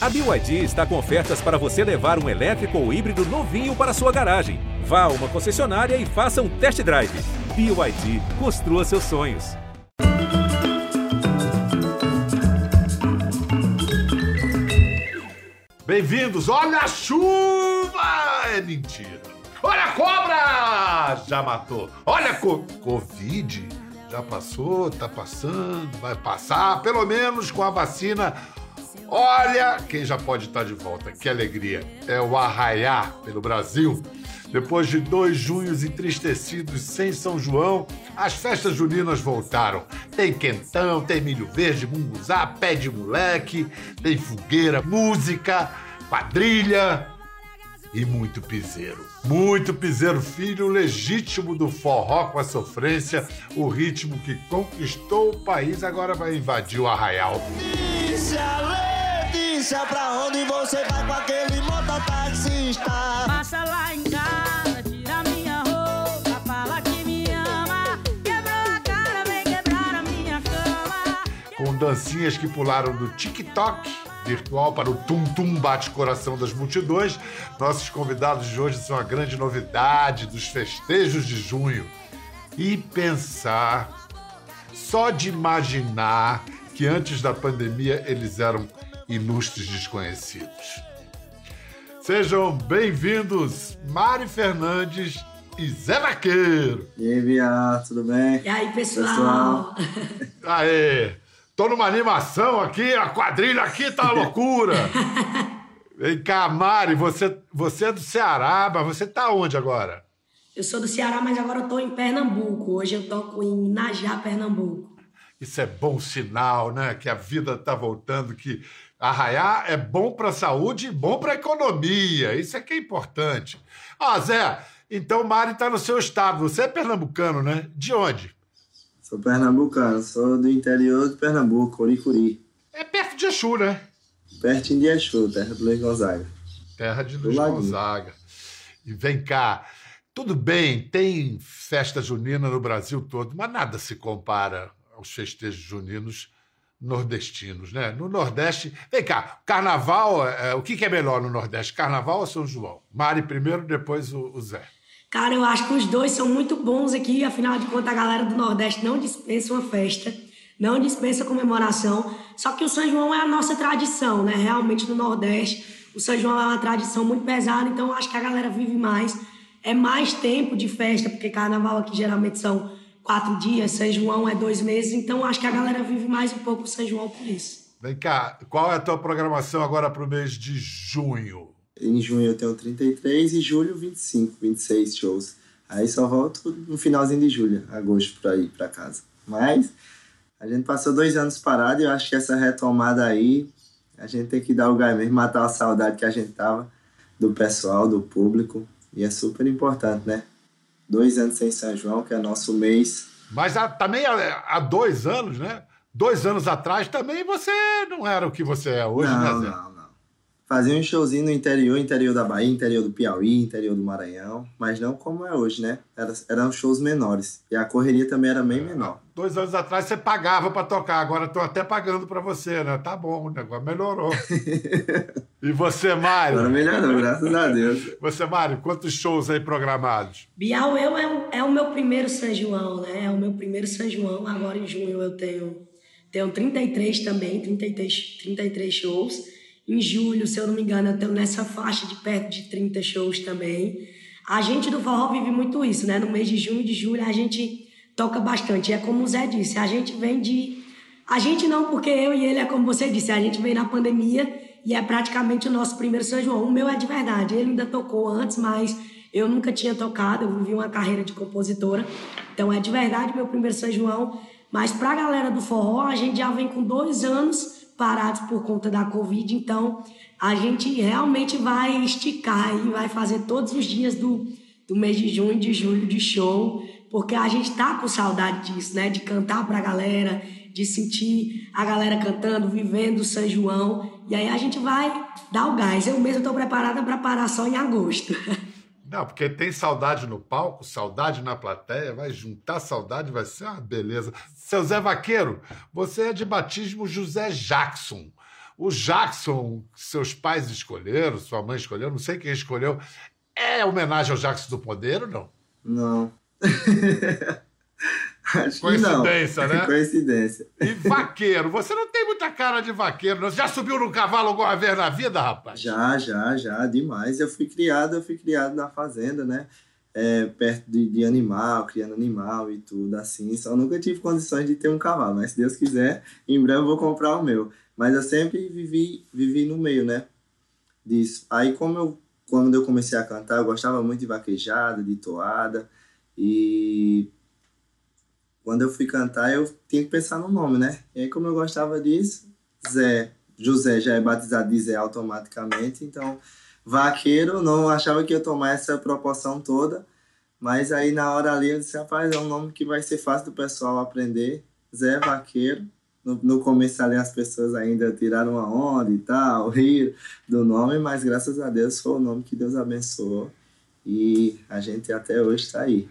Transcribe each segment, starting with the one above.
A BYD está com ofertas para você levar um elétrico ou híbrido novinho para sua garagem. Vá a uma concessionária e faça um test drive. BYD, construa seus sonhos. Bem-vindos! Olha a chuva! É mentira. Olha a cobra! Já matou. Olha a co Covid. Já passou, tá passando, vai passar, pelo menos com a vacina. Olha quem já pode estar de volta. Que alegria. É o Arraiá pelo Brasil. Depois de dois junhos entristecidos sem São João, as festas juninas voltaram. Tem quentão, tem milho verde, munguzá, pé de moleque, tem fogueira, música, quadrilha e muito piseiro. Muito piseiro, filho legítimo do forró com a sofrência, o ritmo que conquistou o país agora vai invadir o arraial. Letícia, Letícia, pra onde você vai com aquele mototaxista? Passa lá em casa, tira minha roupa, fala que me ama. Quebrou a cara, vem quebrar a minha cama. com dancinhas que pularam do TikTok virtual para o tum-tum bate-coração das multidões. Nossos convidados de hoje são a grande novidade dos festejos de junho. E pensar, só de imaginar que antes da pandemia eles eram ilustres desconhecidos. Sejam bem-vindos, Mari Fernandes e Zé Vaqueiro. E aí, Bia, tudo bem? E aí, pessoal? Aê! Tô numa animação aqui, a quadrilha aqui tá uma loucura. Vem cá, Mari, você, você é do Ceará, mas você tá onde agora? Eu sou do Ceará, mas agora eu tô em Pernambuco. Hoje eu toco em Najá, Pernambuco. Isso é bom sinal, né? Que a vida tá voltando, que arraiar é bom pra saúde e bom pra economia. Isso é que é importante. Ah, Zé, então Mari tá no seu estado. Você é pernambucano, né? De onde? Sou pernambucano, sou do interior de Pernambuco, Oricuri. É perto de Exu, né? Pertinho de Exu, terra do Luiz Gonzaga. Terra de Luiz. Gonzaga. E vem cá, tudo bem, tem festa junina no Brasil todo, mas nada se compara aos festejos juninos nordestinos, né? No Nordeste, vem cá, carnaval, é, o que, que é melhor no Nordeste, carnaval ou São João? Mari primeiro, depois o, o Zé. Cara, eu acho que os dois são muito bons aqui. Afinal de contas, a galera do Nordeste não dispensa uma festa, não dispensa comemoração. Só que o São João é a nossa tradição, né? Realmente no Nordeste, o São João é uma tradição muito pesada, então eu acho que a galera vive mais. É mais tempo de festa, porque carnaval aqui geralmente são quatro dias, São João é dois meses, então acho que a galera vive mais um pouco o São João por isso. Vem cá, qual é a tua programação agora para o mês de junho? Em junho eu tenho 33 e julho 25, 26 shows. Aí só volto no finalzinho de julho, agosto, pra ir pra casa. Mas a gente passou dois anos parado e eu acho que essa retomada aí, a gente tem que dar o gás mesmo, matar a saudade que a gente tava do pessoal, do público. E é super importante, né? Dois anos sem São João, que é nosso mês. Mas há- também há, há dois anos, né? Dois anos atrás também você não era o que você é hoje, não, né, Zé? não. Fazia um showzinho no interior, interior da Bahia, interior do Piauí, interior do Maranhão, mas não como é hoje, né? Era, eram shows menores. E a correria também era bem menor. Dois anos atrás você pagava pra tocar, agora estou até pagando pra você, né? Tá bom, o negócio melhorou. e você, Mário? Agora melhorou, graças a Deus. Você, Mário, quantos shows aí programados? Bial eu é, o- é o meu primeiro São João, né? É o meu primeiro São João. Agora em junho eu tenho, tenho 33 também, 33, 33 shows. Em julho, se eu não me engano, eu tenho nessa faixa de perto de 30 shows também. A gente do forró vive muito isso, né? No mês de junho e de julho a gente toca bastante. E é como o Zé disse, a gente vem de. A gente não, porque eu e ele é como você disse, a gente vem na pandemia e é praticamente o nosso primeiro São João. O meu é de verdade, ele ainda tocou antes, mas eu nunca tinha tocado, eu vivi uma carreira de compositora. Então é de verdade meu primeiro São João. Mas pra galera do forró, a gente já vem com dois anos parados por conta da Covid, então a gente realmente vai esticar e vai fazer todos os dias do, do mês de junho e de julho de show, porque a gente tá com saudade disso, né? De cantar pra galera, de sentir a galera cantando, vivendo São João. E aí a gente vai dar o gás. Eu mesmo tô preparada para parar só em agosto. Não, porque tem saudade no palco, saudade na plateia, vai juntar saudade, vai ser uma beleza. Seu Zé Vaqueiro, você é de batismo José Jackson. O Jackson, seus pais escolheram, sua mãe escolheu, não sei quem escolheu. É homenagem ao Jackson do Poder ou não? Não. Acho Coincidência, né? Coincidência. E vaqueiro, você não tem muita cara de vaqueiro, não. Você já subiu num cavalo alguma vez na vida, rapaz? Já, já, já, demais. Eu fui criado, eu fui criado na fazenda, né? É, perto de, de animal, criando animal e tudo assim. Só nunca tive condições de ter um cavalo, mas se Deus quiser, em breve eu vou comprar o meu. Mas eu sempre vivi, vivi no meio, né? Disso. Aí como eu, quando eu comecei a cantar, eu gostava muito de vaquejada, de toada. E quando eu fui cantar, eu tinha que pensar no nome, né? E aí, como eu gostava disso, Zé, José já é batizado de Zé automaticamente, então vaqueiro, não achava que ia tomar essa proporção toda, mas aí na hora ali eu disse, rapaz, é um nome que vai ser fácil do pessoal aprender, Zé Vaqueiro. No, no começo ali as pessoas ainda tiraram uma onda e tal, riram do nome, mas graças a Deus foi o nome que Deus abençoou e a gente até hoje está aí.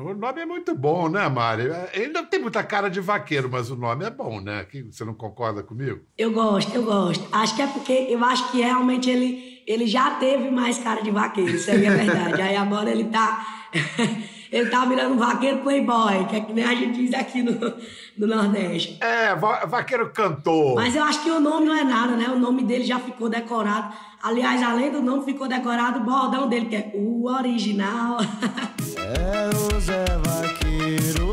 O nome é muito bom, né, Mari? Ele não tem muita cara de vaqueiro, mas o nome é bom, né? Você não concorda comigo? Eu gosto, eu gosto. Acho que é porque eu acho que realmente ele, ele já teve mais cara de vaqueiro, isso aí é verdade. aí agora ele tá. ele tá virando um vaqueiro playboy, que é que nem a gente diz aqui no, no Nordeste. É, va- vaqueiro cantor. Mas eu acho que o nome não é nada, né? O nome dele já ficou decorado. Aliás, além do nome, ficou decorado o bordão dele, que é o original. É o Zé Vaqueiro,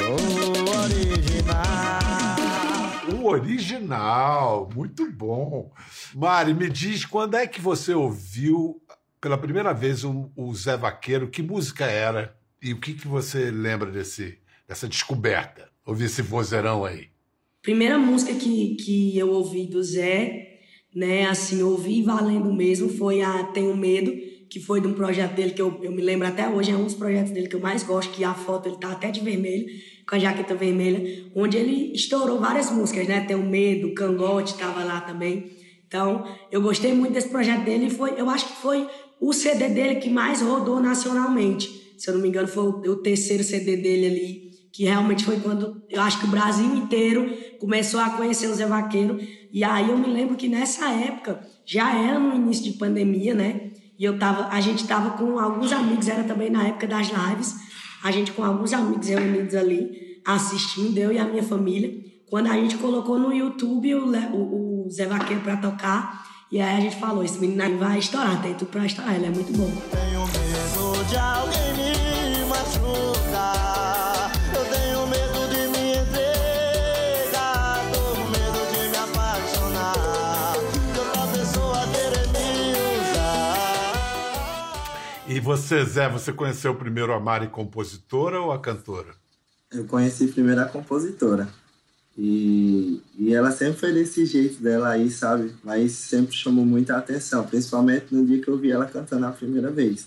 o original. O original, muito bom. Mari, me diz quando é que você ouviu pela primeira vez o, o Zé Vaqueiro? Que música era? E o que, que você lembra desse, dessa descoberta? Ouvir esse vozeirão aí. Primeira música que, que eu ouvi do Zé, né, assim, ouvi valendo mesmo, foi a Tenho Medo, que foi de um projeto dele que eu, eu me lembro até hoje, é um dos projetos dele que eu mais gosto, que a foto ele tá até de vermelho, com a jaqueta vermelha, onde ele estourou várias músicas, né, Tenho Medo, Cangote tava lá também. Então, eu gostei muito desse projeto dele e foi, eu acho que foi o CD dele que mais rodou nacionalmente. Se eu não me engano, foi o, o terceiro CD dele ali, que realmente foi quando eu acho que o Brasil inteiro começou a conhecer o Zé Vaqueiro. E aí eu me lembro que nessa época, já era no início de pandemia, né? E eu tava, a gente tava com alguns amigos, era também na época das lives, a gente com alguns amigos reunidos ali, assistindo, eu e a minha família. Quando a gente colocou no YouTube o, o, o Zé Vaqueiro pra tocar, e aí a gente falou, esse menino aí vai estourar, tem tudo pra estourar, ele é muito bom. Tenho medo de alguém me machucar. Eu tenho medo de me entregar. Tô com medo de me apaixonar. De outra pessoa querer me usar. E você, Zé, você conheceu primeiro a Mari compositora ou a cantora? Eu conheci primeiro a compositora. E, e ela sempre foi desse jeito dela aí, sabe? Mas sempre chamou muita atenção, principalmente no dia que eu vi ela cantando a primeira vez.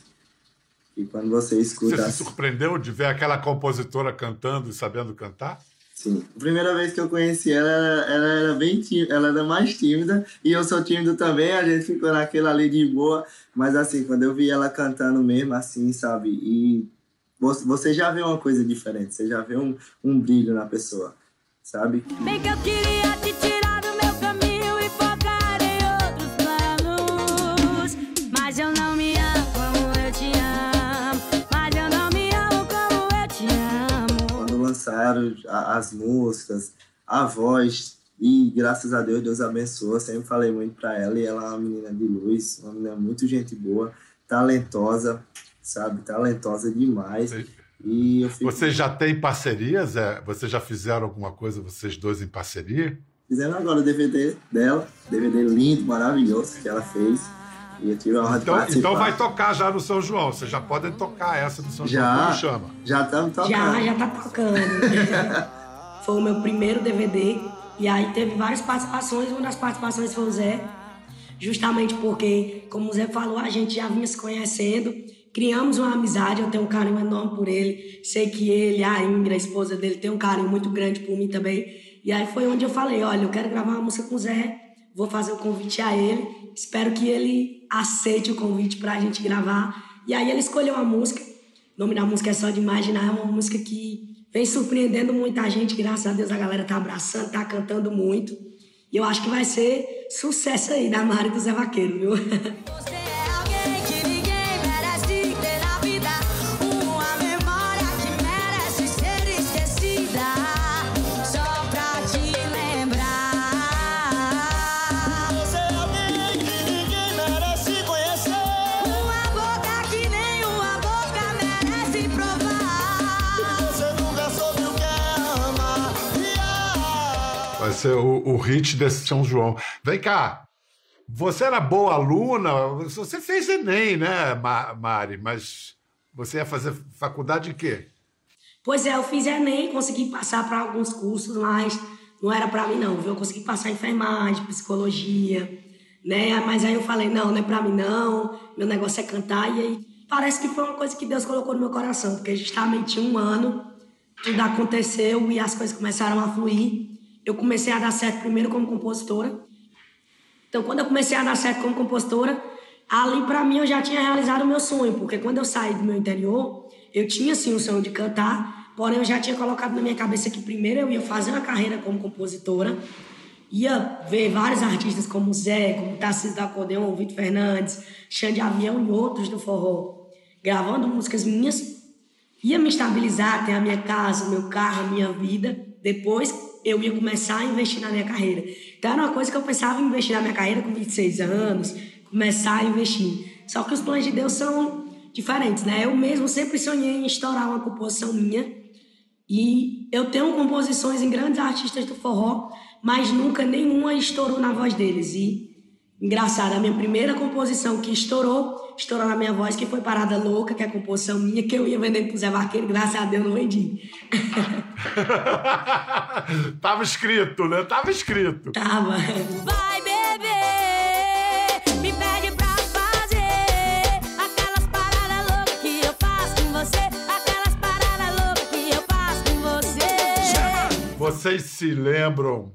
E quando você escuta Você se assim, surpreendeu de ver aquela compositora cantando e sabendo cantar? sim. A primeira vez que eu conheci ela, ela, era bem tímida, ela era mais tímida, e eu sou tímido também, a gente ficou naquela ali de boa. Mas assim, quando eu vi ela cantando mesmo, assim, sabe? E você você já vê uma coisa diferente, você já vê um, um brilho na pessoa, sabe? Bem que eu queria te tirar do meu caminho e focar em outros planos. Mas eu não me amo como eu te amo. Mas eu não me amo como eu te amo. quando lançaram as músicas, a voz, e graças a Deus, Deus abençoa. Sempre falei muito pra ela, e ela é uma menina de luz, uma menina muito gente boa, talentosa, sabe? Talentosa demais. Sim. E eu fico Vocês já têm parceria, Zé? Vocês já fizeram alguma coisa, vocês dois, em parceria? fizendo agora o DVD dela, DVD lindo, maravilhoso que ela fez. E eu tive a honra de Então, então vai tocar já no São João. Vocês já podem tocar essa no São João. Já, Como chama? já estamos tocando. Já, já tá tocando. foi o meu primeiro DVD. E aí teve várias participações. Uma das participações foi o Zé. Justamente porque, como o Zé falou, a gente já vinha se conhecendo. Criamos uma amizade, eu tenho um carinho enorme por ele. Sei que ele, a Ingrid, a esposa dele, tem um carinho muito grande por mim também. E aí foi onde eu falei, olha, eu quero gravar uma música com o Zé. Vou fazer o convite a ele. Espero que ele aceite o convite pra gente gravar. E aí ele escolheu a música. O nome da música é Só de Imaginar, é uma música que vem surpreendendo muita gente. Graças a Deus a galera tá abraçando, tá cantando muito. E eu acho que vai ser sucesso aí da Mari do Zé Vaqueiro, viu? O, o hit desse São João. Vem cá. Você era boa aluna, você fez Enem, né, Ma- Mari? Mas você ia fazer faculdade de quê? Pois é, eu fiz Enem, consegui passar para alguns cursos, mas não era para mim não, viu? Eu consegui passar em enfermagem, psicologia, né? Mas aí eu falei, não, não é para mim não, meu negócio é cantar. E aí parece que foi uma coisa que Deus colocou no meu coração, porque justamente um ano, tudo aconteceu e as coisas começaram a fluir. Eu comecei a dar certo primeiro como compositora, então, quando eu comecei a dar certo como compositora, ali pra mim eu já tinha realizado o meu sonho, porque quando eu saí do meu interior, eu tinha sim o sonho de cantar, porém eu já tinha colocado na minha cabeça que primeiro eu ia fazer uma carreira como compositora, ia ver vários artistas como Zé, como Tarcísio da Acordeon, Vitor Fernandes, Xande Avião e outros do forró, gravando músicas minhas, ia me estabilizar, ter a minha casa, o meu carro, a minha vida. Depois eu ia começar a investir na minha carreira. Então era uma coisa que eu pensava em investir na minha carreira com 26 anos, começar a investir. Só que os planos de Deus são diferentes, né? Eu mesmo sempre sonhei em estourar uma composição minha. E eu tenho composições em grandes artistas do forró, mas nunca nenhuma estourou na voz deles. E Engraçado, a minha primeira composição que estourou, estourou na minha voz, que foi Parada Louca, que é a composição minha, que eu ia vendendo pro Zé Vaqueiro, graças a Deus não vendi. Tava escrito, né? Tava escrito. Tava. Vai beber, me pede pra fazer aquelas paradas loucas que eu faço com você, aquelas paradas loucas que eu faço com você. Vocês se lembram?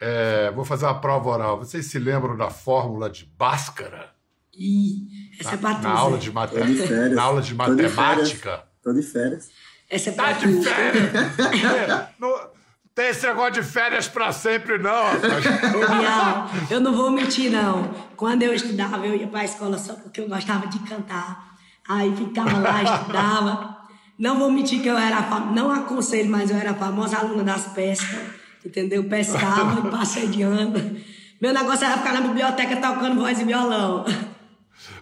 é, vou fazer uma prova oral. Vocês se lembram da fórmula de Bhaskara? Ih, essa é pra tu, Na aula de, mate... Tô de férias. na aula de Tô de matemática? Tô de férias. Essa é Tá pra de férias! É, não tem esse negócio de férias pra sempre, não, Bial, eu não vou mentir, não. Quando eu estudava, eu ia pra escola só porque eu gostava de cantar. Aí ficava lá, estudava. Não vou mentir que eu era fam... não aconselho, mas eu era famosa aluna das pescas, entendeu? Pescava e passei de ano. Meu negócio era ficar na biblioteca tocando voz e violão.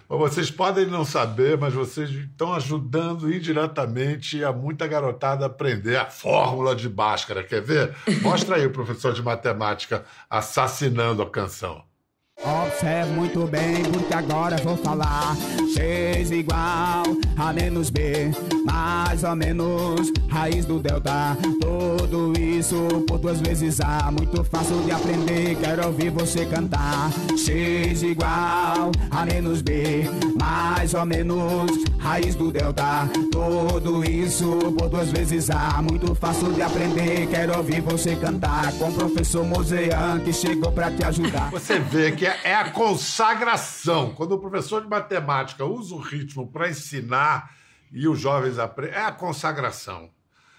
Vocês podem não saber, mas vocês estão ajudando indiretamente a muita garotada a aprender a fórmula de Bhaskara. Quer ver? Mostra aí o professor de matemática assassinando a canção. Observe muito bem, porque agora vou falar. X igual a menos B, mais ou menos raiz do delta. Tudo isso por duas vezes A, muito fácil de aprender. Quero ouvir você cantar. X igual a menos B, mais ou menos raiz do delta. Tudo isso por duas vezes A, muito fácil de aprender. Quero ouvir você cantar com o professor Mosean que chegou pra te ajudar. Você vê que é, é a consagração. Quando o professor de matemática usa o ritmo para ensinar e os jovens aprendem, é a consagração.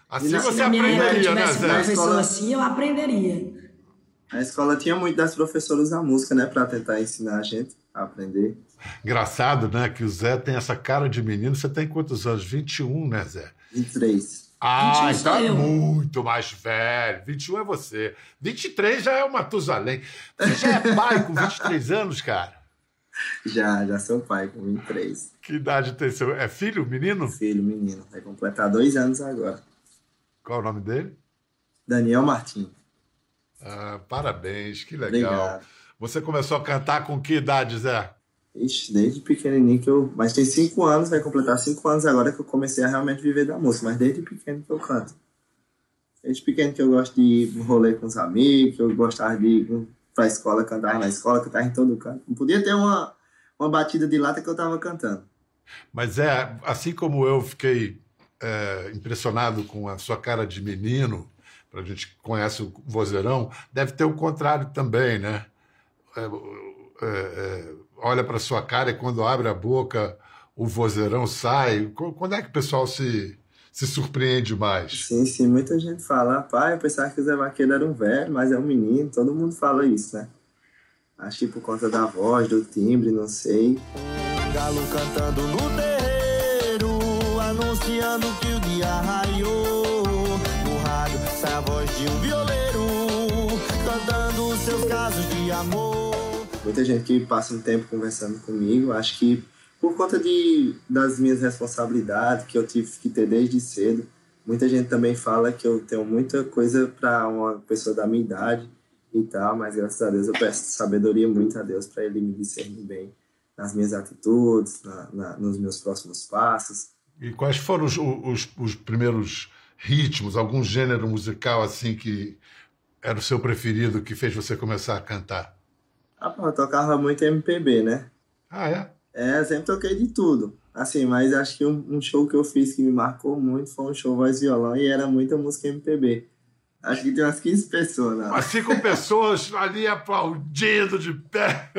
Assim na- você Se na aprenderia, né, tivesse Zé? Na professor escola- assim, eu aprenderia. A escola tinha muito das professoras da música, né? Pra tentar ensinar a gente a aprender. Engraçado, né? Que o Zé tem essa cara de menino. Você tem quantos anos? 21, né, Zé? 23. Ah, 21 então sou é eu. muito mais velho. 21 é você. 23 já é o Matusalém. Você já é pai com 23 anos, cara? Já, já sou pai com 23. Que idade tem seu? É filho, menino? Filho, menino. Vai completar dois anos agora. Qual é o nome dele? Daniel Martins. Ah, parabéns, que legal. Obrigado. Você começou a cantar com que idade, Zé? Ixi, desde pequenininho que eu. Mas tem cinco anos, vai completar cinco anos agora que eu comecei a realmente viver da música. Mas desde pequeno que eu canto. Desde pequeno que eu gosto de rolê com os amigos, que eu gostava de ir pra escola, cantar na escola, cantar em todo canto. Não podia ter uma, uma batida de lata que eu tava cantando. Mas é, assim como eu fiquei é, impressionado com a sua cara de menino, a gente conhece o vozeirão, deve ter o contrário também, né? É, é, é, olha para sua cara e quando abre a boca o vozeirão sai. Qu- Quando é que o pessoal se, se surpreende mais? Sim, sim, muita gente fala, pai, eu pensava que o Zé Vaqueiro era um velho, mas é um menino, todo mundo fala isso, né? Acho que por conta da voz, do timbre, não sei. Galo cantando no terreiro, anunciando que o dia raiou. No rádio sai a voz de um violeiro, cantando seus casos de amor. Muita gente que passa um tempo conversando comigo, acho que por conta de, das minhas responsabilidades que eu tive que ter desde cedo, muita gente também fala que eu tenho muita coisa para uma pessoa da minha idade e tal, mas graças a Deus eu peço sabedoria muito a Deus para ele me discernir bem nas minhas atitudes, na, na, nos meus próximos passos. E quais foram os, os, os, primeiros ritmos, algum gênero musical assim que era o seu preferido, que fez você começar a cantar? Ah, eu tocava muito MPB, né? Ah, é? É, sempre toquei de tudo. Assim, mas acho que um, um, show que eu fiz que me marcou muito foi um show voz violão e era muita música MPB. Acho que tem umas 15 pessoas lá. Umas 5 pessoas ali aplaudindo de pé.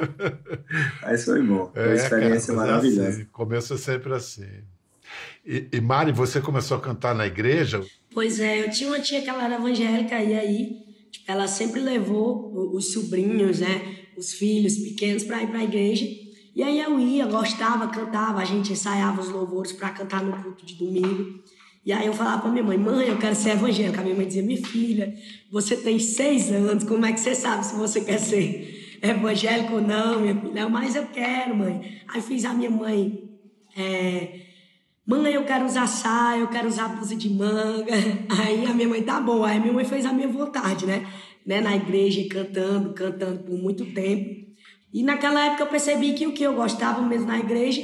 Mas foi bom. Foi uma experiência cara, maravilhosa. Assim, começa sempre assim. E, e, Mari, você começou a cantar na igreja? Pois é, eu tinha uma tia que ela era evangélica e aí tipo, ela sempre levou os sobrinhos, né, os filhos pequenos para ir para a igreja. E aí eu ia, gostava, cantava, a gente ensaiava os louvores para cantar no culto de domingo. E aí eu falava para minha mãe, mãe, eu quero ser evangélica. A minha mãe dizia, minha filha, você tem seis anos, como é que você sabe se você quer ser evangélico ou não, minha filha? Mas eu quero, mãe. Aí fiz a minha mãe, é, mãe, eu quero usar saia, eu quero usar blusa de manga. Aí a minha mãe, tá bom. Aí minha mãe fez a minha vontade, né? Né? Na igreja, cantando, cantando por muito tempo. E naquela época eu percebi que o que eu gostava mesmo na igreja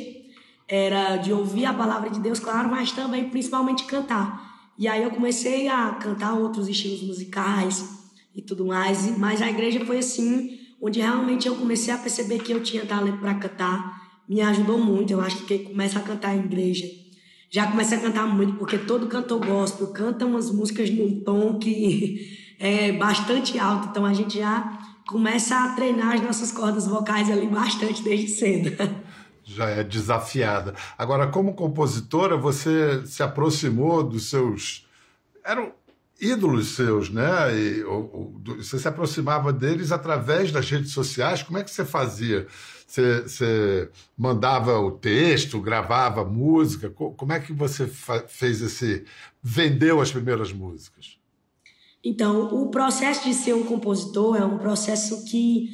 era de ouvir a palavra de Deus, claro, mas também principalmente cantar. E aí eu comecei a cantar outros estilos musicais e tudo mais, mas a igreja foi assim, onde realmente eu comecei a perceber que eu tinha talento para cantar. Me ajudou muito, eu acho que quem começa a cantar em igreja já começa a cantar muito, porque todo cantor gospel canta umas músicas num tom que é bastante alto, então a gente já começa a treinar as nossas cordas vocais ali bastante desde cedo. Já é desafiada. Agora, como compositora, você se aproximou dos seus. Eram ídolos seus, né? E, ou, ou, você se aproximava deles através das redes sociais. Como é que você fazia? Você, você mandava o texto, gravava música? Como é que você fez esse. vendeu as primeiras músicas? Então, o processo de ser um compositor é um processo que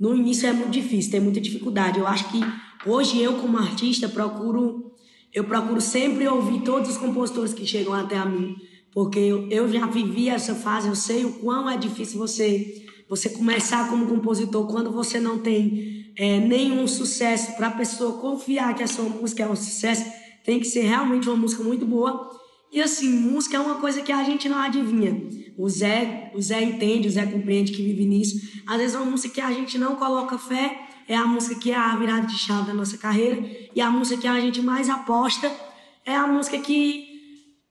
no início é muito difícil, tem muita dificuldade. Eu acho que hoje eu como artista procuro eu procuro sempre ouvir todos os compositores que chegam até a mim, porque eu, já vivi essa fase, eu sei o quão é difícil você você começar como compositor quando você não tem é, nenhum sucesso para a pessoa confiar que a sua música é um sucesso, tem que ser realmente uma música muito boa. E assim, música é uma coisa que a gente não adivinha. O Zé, o Zé entende, o Zé compreende que vive nisso. Às vezes uma música que a gente não coloca fé é a música que é a virada de chave da nossa carreira. E a música que a gente mais aposta é a música que,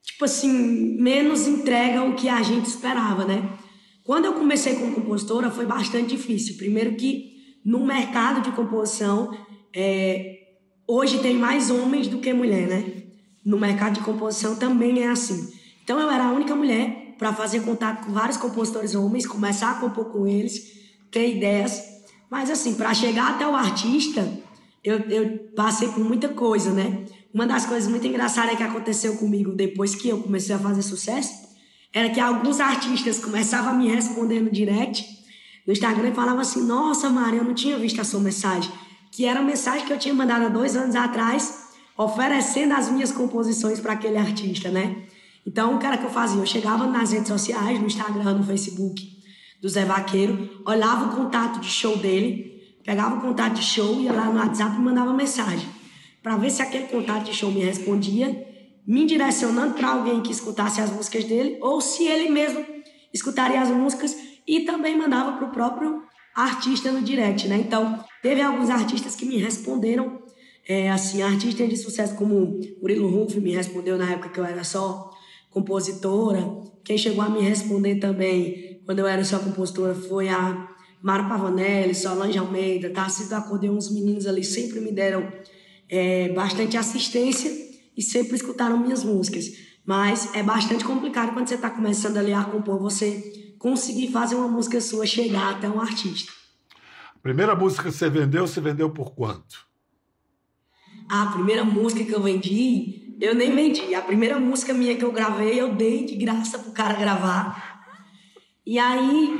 tipo assim, menos entrega o que a gente esperava, né? Quando eu comecei como compositora foi bastante difícil. Primeiro que no mercado de composição, é, hoje tem mais homens do que mulher, né? No mercado de composição também é assim. Então eu era a única mulher para fazer contato com vários compositores homens, começar a compor com eles, ter ideias. Mas assim, para chegar até o artista, eu, eu passei por muita coisa, né? Uma das coisas muito engraçadas que aconteceu comigo depois que eu comecei a fazer sucesso era que alguns artistas começavam a me responder no direct no Instagram e falavam assim: Nossa, Maria, eu não tinha visto a sua mensagem. Que era a mensagem que eu tinha mandado há dois anos atrás, oferecendo as minhas composições para aquele artista, né? Então, o cara que eu fazia, eu chegava nas redes sociais, no Instagram, no Facebook do Zé Vaqueiro, olhava o contato de show dele, pegava o contato de show, ia lá no WhatsApp e mandava mensagem, para ver se aquele contato de show me respondia, me direcionando para alguém que escutasse as músicas dele, ou se ele mesmo escutaria as músicas e também mandava para o próprio artista no direct, né? Então, teve alguns artistas que me responderam, é, assim, artistas de sucesso como Murilo Ruff me respondeu na época que eu era só compositora. Quem chegou a me responder também, quando eu era só compositora, foi a Mara Pavanelli, Solange Almeida, Tarcísio Acordeon, uns meninos ali sempre me deram é, bastante assistência e sempre escutaram minhas músicas. Mas é bastante complicado quando você está começando ali a compor, você conseguir fazer uma música sua chegar até um artista. Primeira música que você vendeu, você vendeu por quanto? A primeira música que eu vendi, eu nem vendi. A primeira música minha que eu gravei, eu dei de graça pro cara gravar. E aí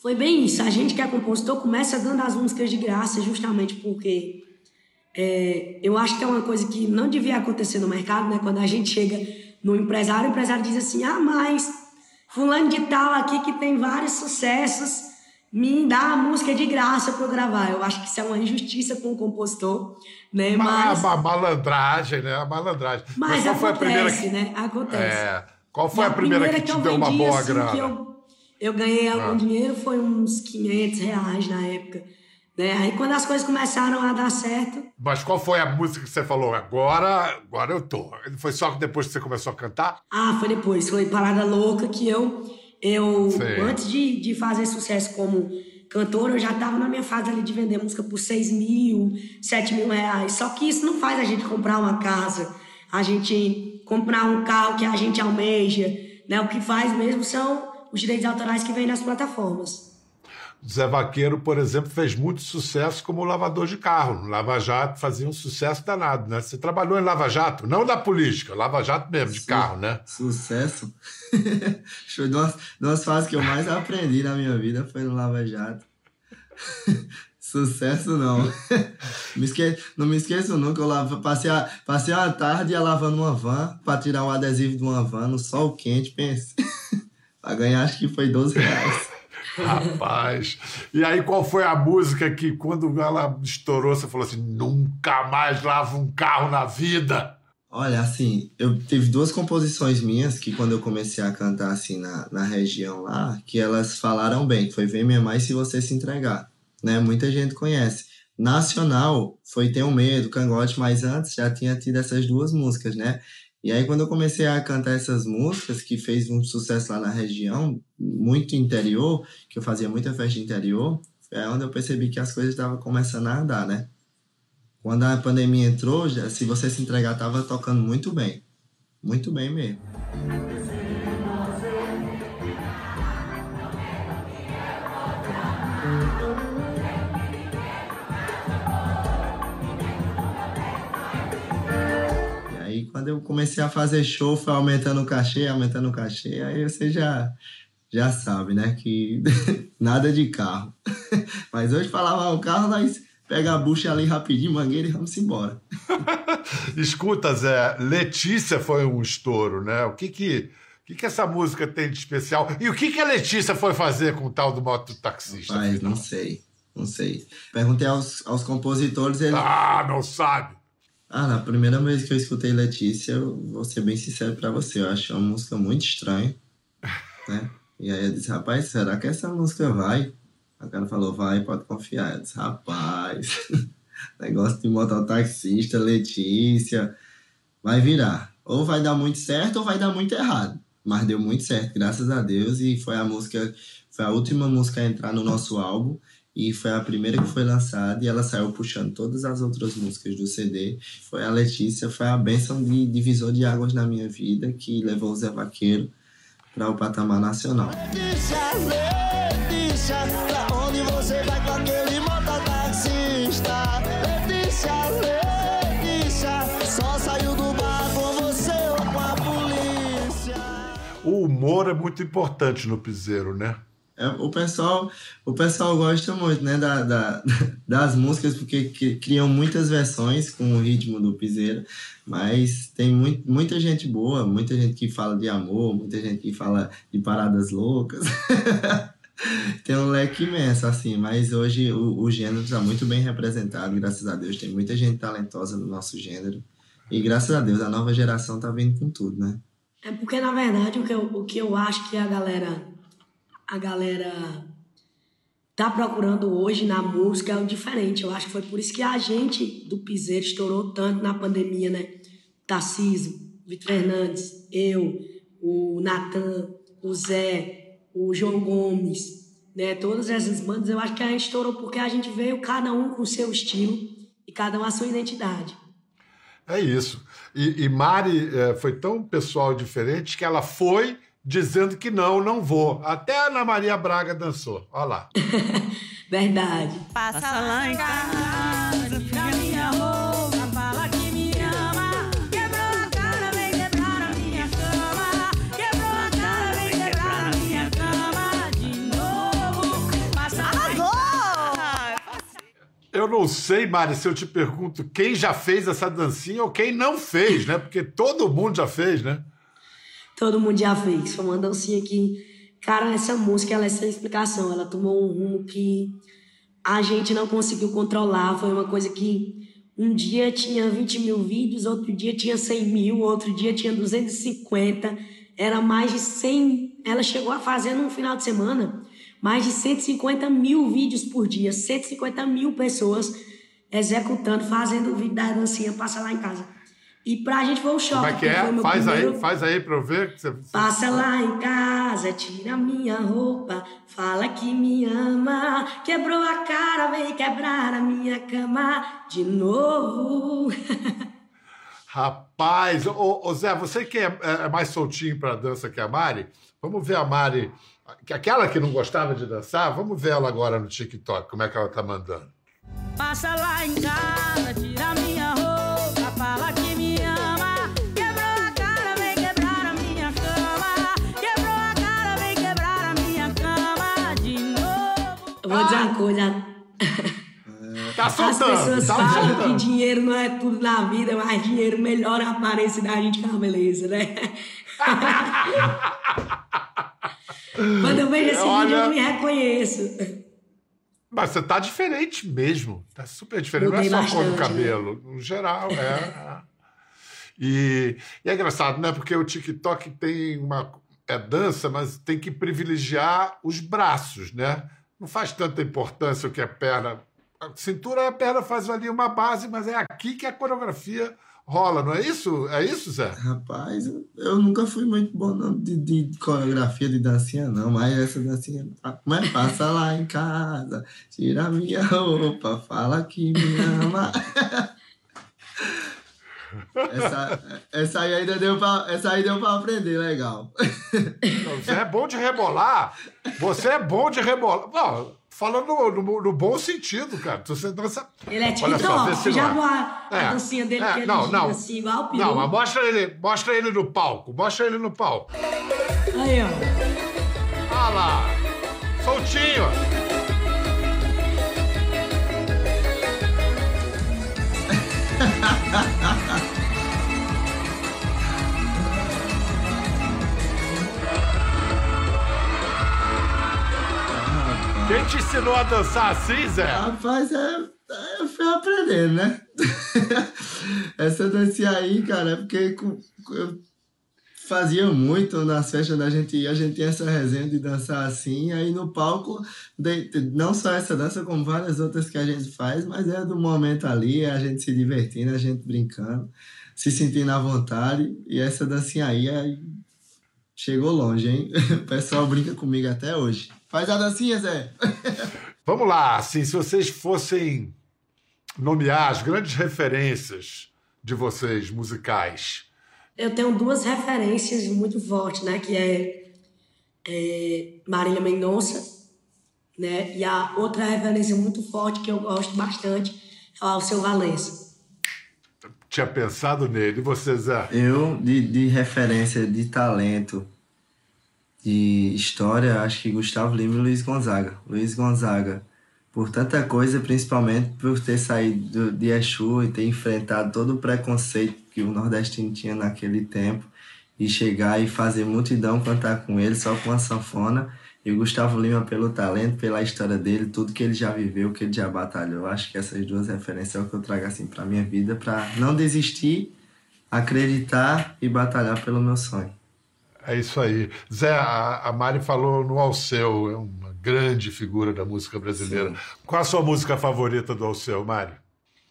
foi bem isso. A gente que é compositor começa dando as músicas de graça justamente porque é, eu acho que é uma coisa que não devia acontecer no mercado, né? Quando a gente chega no empresário, o empresário diz assim: ah, mas fulano de tal aqui que tem vários sucessos me dá a música de graça para eu gravar. Eu acho que isso é uma injustiça com o compositor, né? Mas, a, a malandragem, né? A malandragem. mas, qual acontece, foi a primeira que... né? Acontece. É. Qual foi E a primeira, que te eu deu uma boa assim, grana? que eu, eu ganhei algum Ah. dinheiro, foi uns 500 reais na época. Né? Aí quando as coisas começaram a dar certo, Mas qual foi a música que você falou? Agora, agora eu tô. Foi só depois que você começou a cantar? Ah, foi depois. Foi Parada Louca que eu, eu Sei. antes de, de fazer sucesso como cantora, eu já estava na minha fase ali de vender música por 6 mil, 7 mil reais. Só que isso não faz a gente comprar uma casa, a gente comprar um carro que a gente almeja. Né? O que faz mesmo são os direitos autorais que vêm nas plataformas. Zé Vaqueiro, por exemplo, fez muito sucesso como lavador de carro. No Lava Jato fazia um sucesso danado, né? Você trabalhou em Lava Jato, não da política, Lava Jato mesmo, de Sim. carro, né? Sucesso. Umas, de umas fases que eu mais aprendi na minha vida foi no Lava Jato. Sucesso não. me esque... Não me esqueço nunca, eu lava... passei, a... passei uma tarde lavando uma van para tirar um adesivo de uma van no sol quente, pense. pra ganhar acho que foi 12 reais. Rapaz. E aí, qual foi a música que, quando ela estourou, você falou assim: nunca mais lavo um carro na vida? Olha, assim, eu tive duas composições minhas que quando eu comecei a cantar assim na, na região lá, que elas falaram bem, foi Vem Minha Mais Se Você Se Entregar, né? Muita gente conhece. Nacional foi Tenho Medo, Cangote, mas antes já tinha tido essas duas músicas, né? E aí quando eu comecei a cantar essas músicas, que fez um sucesso lá na região, muito interior, que eu fazia muita festa interior, é onde eu percebi que as coisas estavam começando a andar, né? Quando a pandemia entrou, já, se você se entregar, tava tocando muito bem. Muito bem mesmo. Eu comecei a fazer show, foi aumentando o cachê, aumentando o cachê, aí você já, já sabe, né? Que nada de carro. Mas hoje falava, o carro, nós pega a bucha ali rapidinho, mangueira e vamos embora. Escuta, Zé, Letícia foi um estouro, né? O que que, o que, que essa música tem de especial? E o que, que a Letícia foi fazer com o tal do mototaxista? Mas afinal? não sei, não sei. Perguntei aos, aos compositores, eles... Ah, não sabe? Ah, na primeira vez que eu escutei Letícia, eu vou ser bem sincero pra você, eu achei uma música muito estranha, né? E aí eu disse, rapaz, será que essa música vai? A cara falou, vai, pode confiar. Eu disse, rapaz, negócio de mototaxista, Letícia, vai virar. Ou vai dar muito certo ou vai dar muito errado. Mas deu muito certo, graças a Deus, e foi a música, foi a última música a entrar no nosso álbum. E foi a primeira que foi lançada e ela saiu puxando todas as outras músicas do CD. Foi a Letícia, foi a bênção de divisor de águas na minha vida que levou o Zé Vaqueiro para o patamar nacional. Letícia, Letícia, pra onde você vai com aquele mototaxista? Letícia, Letícia, só saiu do bar com você ou com a polícia? O humor é muito importante no piseiro, né? É, o pessoal o pessoal gosta muito né da, da- das músicas porque que- criam muitas versões com o ritmo do piseiro mas tem muito, muita gente boa muita gente que fala de amor muita gente que fala de paradas loucas. Tem um leque imenso assim mas hoje o, o gênero está muito bem representado graças a Deus tem muita gente talentosa no nosso gênero e graças a Deus a nova geração tá vindo com tudo né? É porque, na verdade, o que eu, o que eu acho que a galera a galera tá procurando hoje na música é o diferente. Eu acho que foi por isso que a gente do Piseiro estourou tanto na pandemia, né? Tarcísio, Vitor Fernandes, eu, o Natan, o Zé, o João Gomes, né? Todas essas bandas, eu acho que a gente estourou porque a gente veio cada um com o seu estilo e cada um a sua identidade. É isso. E, e Mari é, foi tão pessoal diferente que ela foi dizendo que não, não vou. Até a Ana Maria Braga dançou. Olha lá. Verdade. Passa lá em casa, tira minha roupa, fala que me ama. Quebrou a cara, vem quebrar a minha cama. Quebrou a cara, vem quebrar a minha cama de novo. Passa lá em Eu não sei, Mari, se eu te pergunto quem já fez essa dancinha ou quem não fez, né? Porque todo mundo já fez, né? Todo mundo já fez. Foi uma dancinha que, cara, essa música ela é sem explicação. Ela tomou um rumo que a gente não conseguiu controlar. Foi uma coisa que um dia tinha 20 mil vídeos, outro dia tinha 100 mil, outro dia tinha 250. Era mais de 100. Ela chegou a fazer num final de semana mais de 150 mil vídeos por dia. 150 mil pessoas executando, fazendo o vídeo da dancinha Passa Lá em Casa. E pra gente foi um choque. Como é que é? Faz primeiro- aí, faz aí pra eu ver. que você- Passa lá em casa, tira minha roupa, fala que me ama. Quebrou a cara, vem quebrar a minha cama de novo. Rapaz, ô, ô Zé, você que é, é mais soltinho pra dança que a Mari, vamos ver a Mari, que aquela que não gostava de dançar, vamos ver ela agora no TikTok, como é que ela tá mandando. Passa lá em casa, tira minha vou dizer uma coisa. Tá As soltando, pessoas tá falam que soltando. dinheiro não é tudo na vida, mas dinheiro melhora a aparência da gente com a beleza, né? Quando eu vejo esse vídeo, Olha- eu me reconheço. Mas você tá diferente mesmo, tá super diferente, Mudei não é só a cor do bastante, né? cabelo, no geral, é. E, e é engraçado, né? Porque o TikTok tem uma. É dança, mas tem que privilegiar os braços, né? Não faz tanta importância o que é perna. A cintura, a perna faz ali uma base, mas é aqui que a coreografia rola, não é isso? É isso, Zé? Rapaz, eu- eu nunca fui muito bom não, de, de coreografia de dancinha, não, mas essa dancinha. Mas passa lá em casa, tira minha roupa, fala que me ama. Essa, essa aí ainda deu pra, essa aí deu pra aprender, legal. Zé é bom de rebolar. Você é bom de rebolar. Não, falando no, no- no bom sentido, cara. Você dança. Ele é Você já não viu é. a, É, dancinha dele é, que ele não, gira não. assim, igual o peru? Não, mas mostra ele, mostra ele no palco. Mostra ele no palco. Aí, ó. Olha lá. Soltinho. Quem te ensinou a dançar assim, Zé? Rapaz, é, é, eu fui aprendendo, né? Essa dancinha aí, cara, é porque eu fazia muito nas festas da gente ia, a gente tinha essa resenha de dançar assim, aí no palco, não só essa dança, como várias outras que a gente faz, mas é do momento ali, é a gente se divertindo, a gente brincando, se sentindo à vontade, e essa dancinha aí é- chegou longe, hein? O pessoal brinca comigo até hoje. Faz a dancinha, Zé! Vamos lá, assim, se vocês fossem nomear as grandes referências de vocês musicais. Eu tenho duas referências muito fortes, né? Que é, é Marília Mendonça, né? E a outra referência muito forte que eu gosto bastante é o Alceu Valença. Tinha pensado nele. E você, Zé? Eu, de, de referência de talento, de história, acho que Gustavo Lima e Luiz Gonzaga. Luiz Gonzaga, por tanta coisa, principalmente por ter saído de Exu e ter enfrentado todo o preconceito que o nordestino tinha naquele tempo e chegar e fazer multidão cantar com ele só com a sanfona. E o Gustavo Lima pelo talento, pela história dele, tudo que ele já viveu, que ele já batalhou. Acho que essas duas referências é o que eu trago assim para minha vida, para não desistir acreditar e batalhar pelo meu sonho. É isso aí. Zé, a, Mari falou no Alceu, é uma grande figura da música brasileira. Qual a sua música favorita do Alceu, Mari?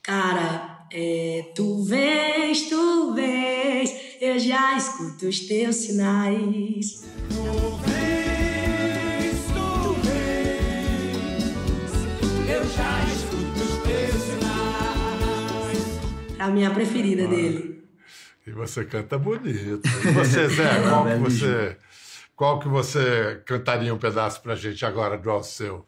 Cara, é, tu vês, tu vês, eu já escuto os teus sinais. Pra mim, é a preferida dele. E você canta bonito. E você, Zé, qual que você, qual que você cantaria um pedaço pra gente agora do Alceu?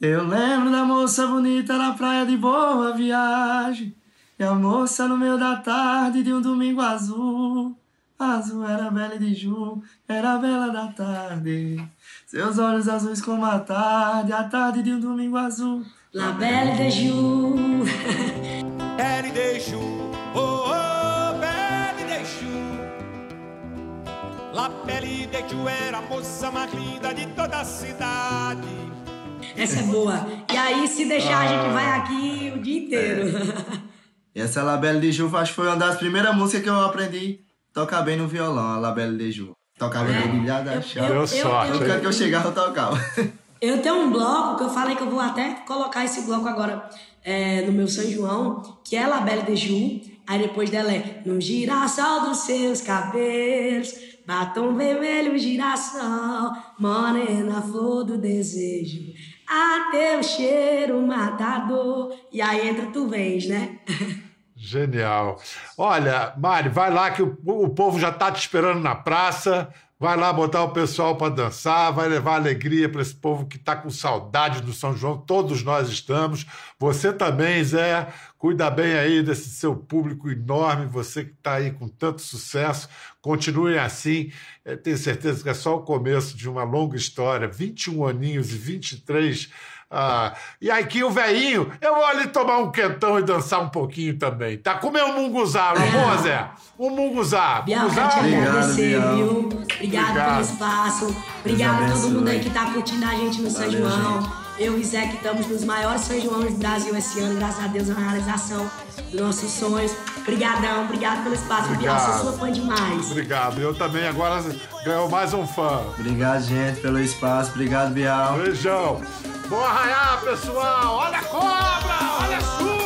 Eu lembro da moça bonita na praia de boa viagem. E a moça no meio da tarde de um domingo azul. Azul era bela de Ju, era bela da tarde. Seus olhos azuis como a tarde, a tarde de um domingo azul. La Belle de Ju. Belle de Ju, oh oh, Belle de Ju. La Belle de Ju era a moça mais linda de toda a cidade. Essa é boa. E aí, se deixar, a gente vai aqui o dia inteiro. E essa Labelle de Ju acho que foi uma das primeiras músicas que eu aprendi a tocar bem no violão, a Labelle de Ju. Tocava é. dedilhada, Eu- chave. Deu eu- sorte. eu- Tudo que eu chegava eu tocava. Eu tenho um bloco que eu falei que eu vou até colocar esse bloco agora é, no meu São João, que é La Belle de Ju. Aí depois dela é No girassol dos seus cabelos, batom vermelho, girassol, morena, flor do desejo. A teu cheiro matador. E aí entra Tu Vens, né? Genial. Olha, Mari, vai lá que o, o povo já está te esperando na praça. Vai lá botar o pessoal para dançar, vai levar alegria para esse povo que está com saudade do São João. Todos nós estamos. Você também, Zé. Cuida bem aí desse seu público enorme, você que está aí com tanto sucesso. Continue assim. Eu tenho certeza que é só o começo de uma longa história. 21 aninhos e 23 ah, e aqui o velhinho, eu vou ali tomar um quentão e dançar um pouquinho também, tá? Comer um munguzá, não é bom, Zé? Um munguzá. Bial, Munguzá? quero te Obrigado, agradecer, Bial. viu? Obrigado, Obrigado. pelo espaço. Obrigado a todo mundo aí que tá curtindo a gente no São João. Eu e Zé que estamos nos maiores São Joões do Brasil esse ano, graças a Deus, na realização dos nossos sonhos. Obrigadão, obrigado pelo espaço. Bial, sou Obrigado. sua fã demais. Obrigado. Eu também agora ganhou mais um fã. Obrigado, gente, pelo espaço. Obrigado, Bial. Beijão. Bom arraiar, pessoal. Olha a cobra, olha a chuva.